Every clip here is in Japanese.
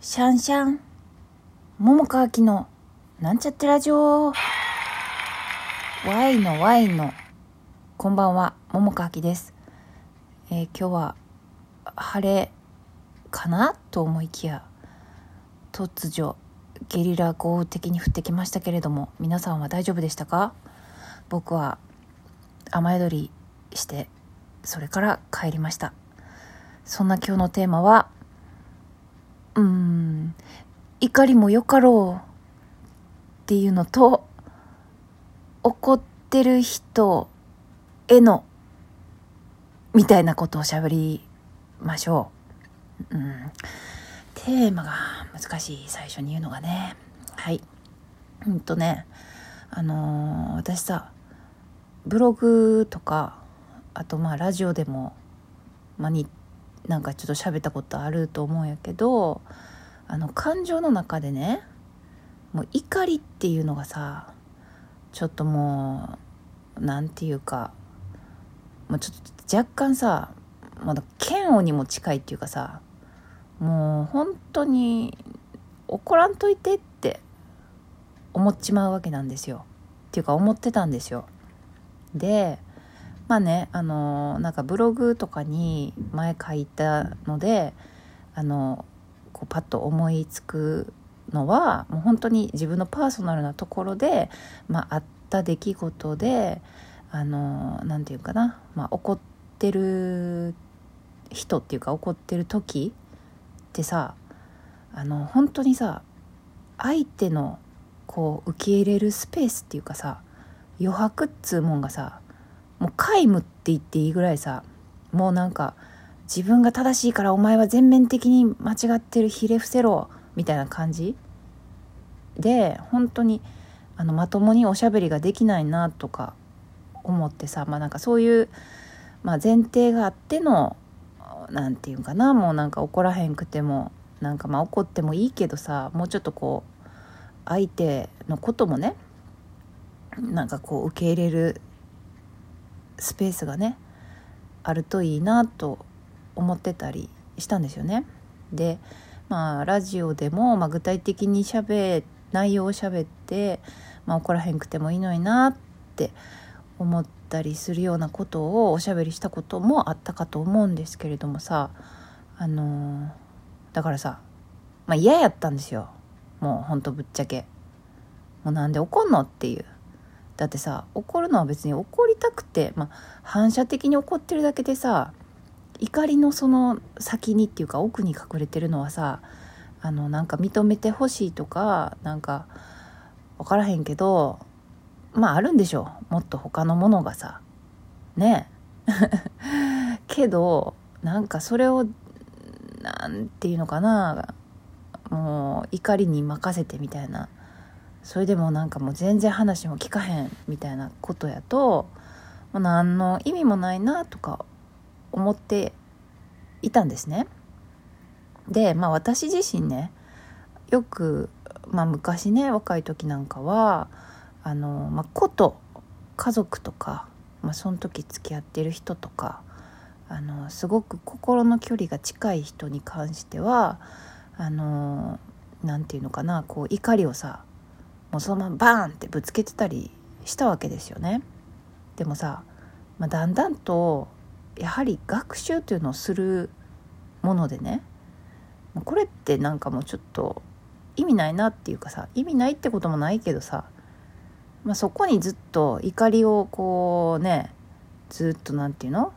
シャンシャン、桃川きの、なんちゃってラジオ。ワイのワイの、こんばんは、桃川きです。えー今日は、晴れ、かな？と思いきや、突如、ゲリラ豪雨的に降ってきましたけれども、皆さんは大丈夫でしたか？僕は、雨宿りして、それから帰りました。そんな今日のテーマは、うん、怒りもよかろうっていうのと、怒ってる人への、みたいなことをしゃべりましょう。うん、テーマが難しい、最初に言うのがね。はい。うんとね、あのー私さ、ブログとか、あとまあラジオでも、まあ、になんかちょっと喋ったことあると思うんやけどあの感情の中でねもう怒りっていうのがさちょっともうなんていうかもうちょっと若干さまだ嫌悪にも近いっていうかさもう本当に怒らんといてって思っちまうわけなんですよ。っていうか思ってたんですよ。でまあねあのなんかブログとかに前書いたのであのこうパッと思いつくのはもう本当に自分のパーソナルなところで、まあ、った出来事であのなんていうかな、まあ、怒ってる人っていうか怒ってる時ってさあの本当にさ相手のこう受け入れるスペースっていうかさ余白っつうもんがさもう皆無って言っていいぐらいさもうなんか自分が正しいからお前は全面的に間違ってるひれ伏せろみたいな感じ？で本当にあのまともにおしゃべりができないなとか思ってさまあなんかそういう、まあ、前提があってのなんていうかなもうなんか怒らへんくてもなんかまあ怒ってもいいけどさもうちょっとこう相手のこともねなんかこう受け入れるスペースがねあるといいなと思ってたりしたんですよね。でまあラジオでも、まあ、具体的にしゃべ内容をしゃべって、まあ、怒らへんくてもいいのになって思ったりするようなことをおしゃべりしたこともあったかと思うんですけれどもさあのーだからさまあ嫌やったんですよ。もうほんとぶっちゃけ。もうなんで怒んのっていう。だってさ怒るのは別に怒りたくて、まあ、反射的に怒ってるだけでさ怒りのその先にっていうか奥に隠れてるのはさあのなんか認めてほしいとかなんか分からへんけどまああるんでしょう。もっと他のものがさ。ね。え けどなんかそれをなんていうのかな。もう怒りに任せてみたいな。それでもなんかもう全然話も聞かへんみたいなことやともう何の意味もないなとか思っていたんですね。でまあ私自身ねよく、まあ、昔ね若い時なんかはあの、まあ、こと家族とか、まあ、その時付き合ってる人とかあのすごく心の距離が近い人に関してはあのなんていうのかなこう怒りをさもうそのままバーンってぶつけてたりしたわけですよね。でもさ、まあ、だんだんとやはり学習というのをするものでねこれってなんかもうちょっと意味ないなっていうかさ意味ないってこともないけどさ、まあ、そこにずっと怒りをこうねずっとなんていうの？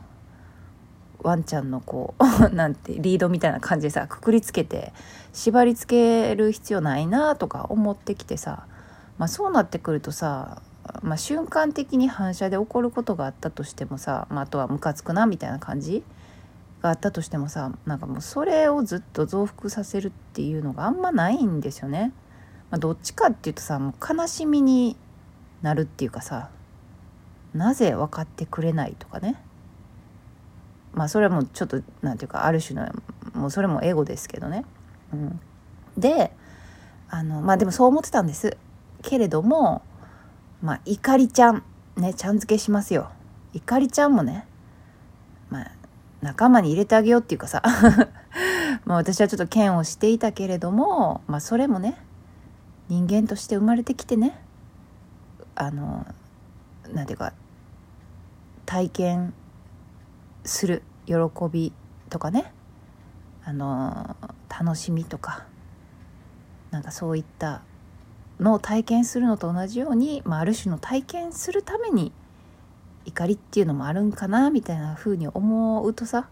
ワンちゃんのこう なんてリードみたいな感じでさくくりつけて縛りつける必要ないなとか思ってきてさ、まあ、そうなってくるとさ、まあ、瞬間的に反射で起こることがあったとしてもさ、まあ、あとはムカつくなみたいな感じがあったとしてもさなんかもうそれをずっと増幅させるっていうのがあんまないんですよね。まあ、どっちかっていうとさもう悲しみになるっていうかさなぜ分かってくれないとかねまあそれはもうちょっとなんていうかある種のもうそれもエゴですけどね。うん、であのまあでもそう思ってたんですけれどもまあ怒りちゃんねちゃん付けしますよ。怒りちゃんもねまあ仲間に入れてあげようっていうかさ まあ、私はちょっと嫌悪していたけれども、まあ、それもね人間として生まれてきてねあのなんていうか体験する喜びとかねあの楽しみとかなんかそういったの体験するのと同じように、まあ、ある種の体験するために怒りっていうのもあるんかなみたいな風に思うとさ、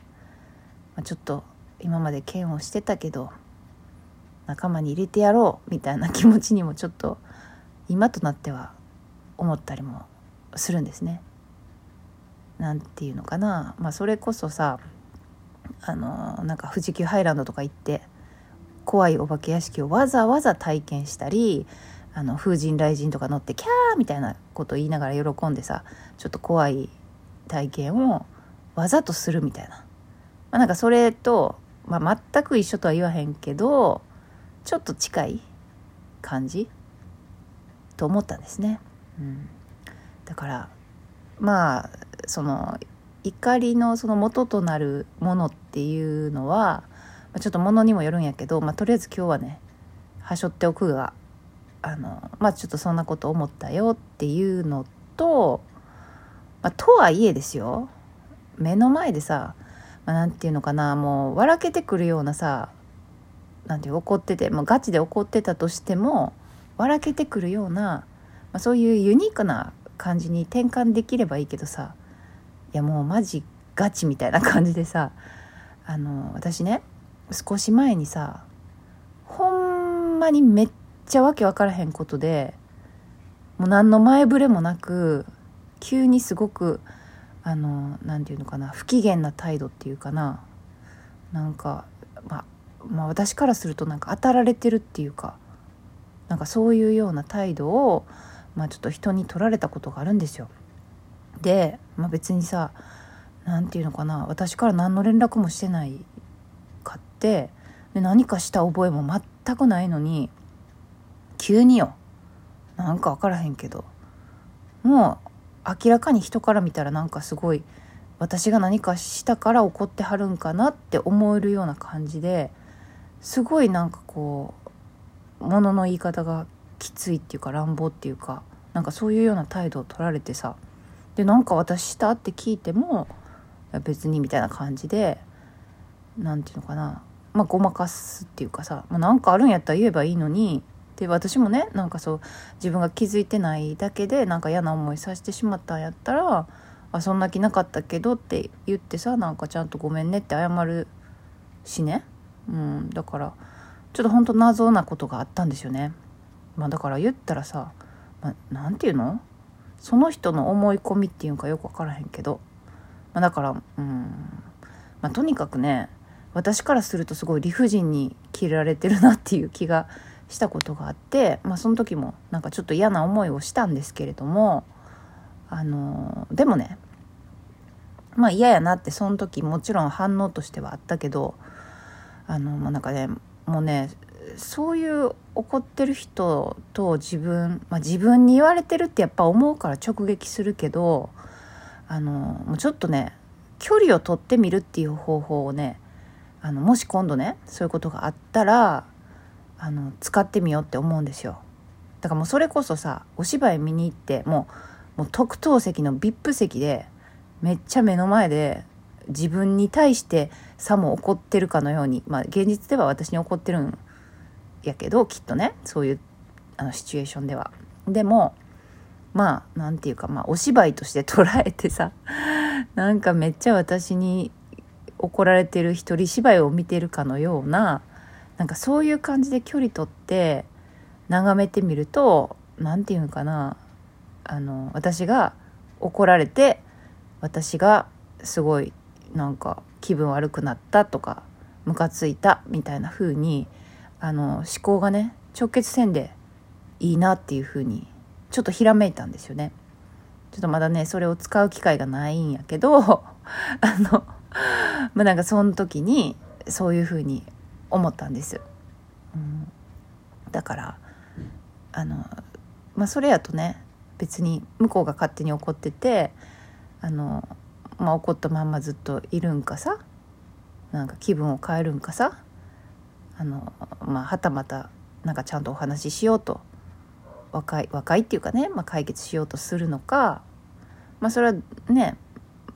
まあ、ちょっと今まで嫌悪してたけど仲間に入れてやろうみたいな気持ちにもちょっと今となっては思ったりもするんですね。なんていうのかな、まあ、それこそさあのなんか富士急ハイランドとか行って怖いお化け屋敷をわざわざ体験したりあの風神雷神とか乗ってキャーみたいなことを言いながら喜んでさちょっと怖い体験をわざとするみたいな、まあ、なんかそれと、まあ、全く一緒とは言わへんけどちょっと近い感じと思ったんですね。うん、だからまあその怒りのその元となるものっていうのはちょっとものにもよるんやけど、まあ、とりあえず今日はねはしょっておくがあのまあちょっとそんなこと思ったよっていうのと、まあ、とはいえですよ目の前でさ、まあ、ていうのかなもう笑けてくるようなさなんていう怒っててもうガチで怒ってたとしても笑けてくるような、まあ、そういうユニークな感じに転換できればいいけどさいやもうマジガチみたいな感じでさあの私ね少し前にさほんまにめっちゃわけわからへんことでもう何の前触れもなく急にすごくあの何て言うのかな不機嫌な態度っていうかななんか、まあ、まあ私からするとなんか当たられてるっていうかなんかそういうような態度を、まあ、ちょっと人に取られたことがあるんですよ。で、まあ、別にさ何て言うのかな私から何の連絡もしてないってで何かした覚えも全くないのに急によ。なんか分からへんけど。もう明らかに人から見たらなんかすごい私が何かしたから怒ってはるんかなって思えるような感じですごいなんかこうものの言い方がきついっていうか乱暴っていうかなんかそういうような態度を取られてさでなんか私したって聞いても別にみたいな感じで何て言うのかなまあごまかすっていうかさ、まあ、なんかあるんやったら言えばいいのにで私もねなんかそう自分が気づいてないだけでなんか嫌な思いさせてしまったんやったら「あそんな気なかったけど」って言ってさなんかちゃんと「ごめんね」って謝るしね、うん、だからちょっとほんと謎なことがあったんですよね。まあ、だから言ったらさ、まあ、て言うの？その人の思い込みっていうかよく分からへんけど、まあ、だからうん、まあ、とにかくね私からするとすごい理不尽に切られてるなっていう気がしたことがあって、まあ、その時もなんかちょっと嫌な思いをしたんですけれどもあのでもねまあ嫌やなってその時もちろん反応としてはあったけどあの、まあ、なんかねもうねそういう怒ってる人と自分、まあ、自分に言われてるってやっぱ思うから直撃するけどあのもうちょっとね距離を取ってみるっていう方法をねあのもし今度ねそういうことがあったらあの使ってみようって思うんですよ。だからもうそれこそさお芝居見に行ってもうもう特等席の VIP 席でめっちゃ目の前で自分に対してさも怒ってるかのようにまあ現実では私に怒ってるんやけどきっとねそういうあのシチュエーションでは。でもまあ何て言うかまあお芝居として捉えてさなんかめっちゃ私に怒られてる一人芝居を見てるかのようななんかそういう感じで距離取って眺めてみると何て言うのかなあの私が怒られて私がすごいなんか気分悪くなったとかムカついたみたいな風にあの思考がね直結せんでいいなっていう風にちょっとひらめいたんですよね。ちょっとまだねそれを使う機会がないんやけど あの まあなんかその時にそういうふうに思ったんです。うん、だからあのまあそれやとね別に向こうが勝手に怒っててあの、まあ、怒ったまんまずっといるんかさなんか気分を変えるんかさあのまあはたまたなんかちゃんとお話ししようと若い若いっていうかね、まあ、解決しようとするのかまあそれはね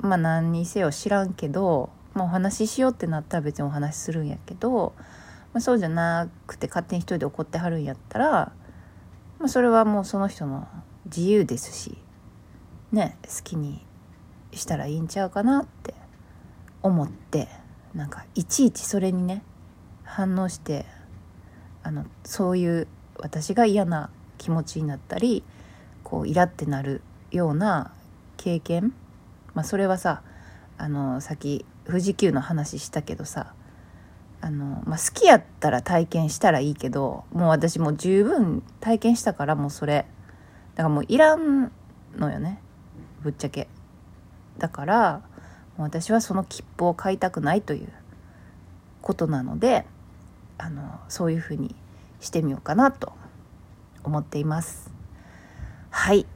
まあ何にせよ知らんけど、まあ、お話ししようってなったら別にお話しするんやけど、まあ、そうじゃなくて勝手に一人で怒ってはるんやったら、まあ、それはもうその人の自由ですしね好きにしたらいいんちゃうかなって思ってなんかいちいちそれにね反応してあのそういう私が嫌な気持ちになったりこうイラってなるような経験、まあ、それはさあのさっき富士急の話したけどさあの、まあ、好きやったら体験したらいいけどもう私もう十分体験したからもうそれ。だからもういらんのよね。ぶっちゃけ。だからもう私はその切符を買いたくないということなのであのそういうふうにしてみようかなと思っています。はい。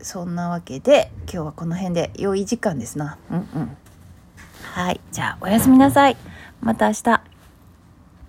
そんなわけで今日はこの辺で良い時間ですな。うんうん。はい。じゃあおやすみなさい。また明日。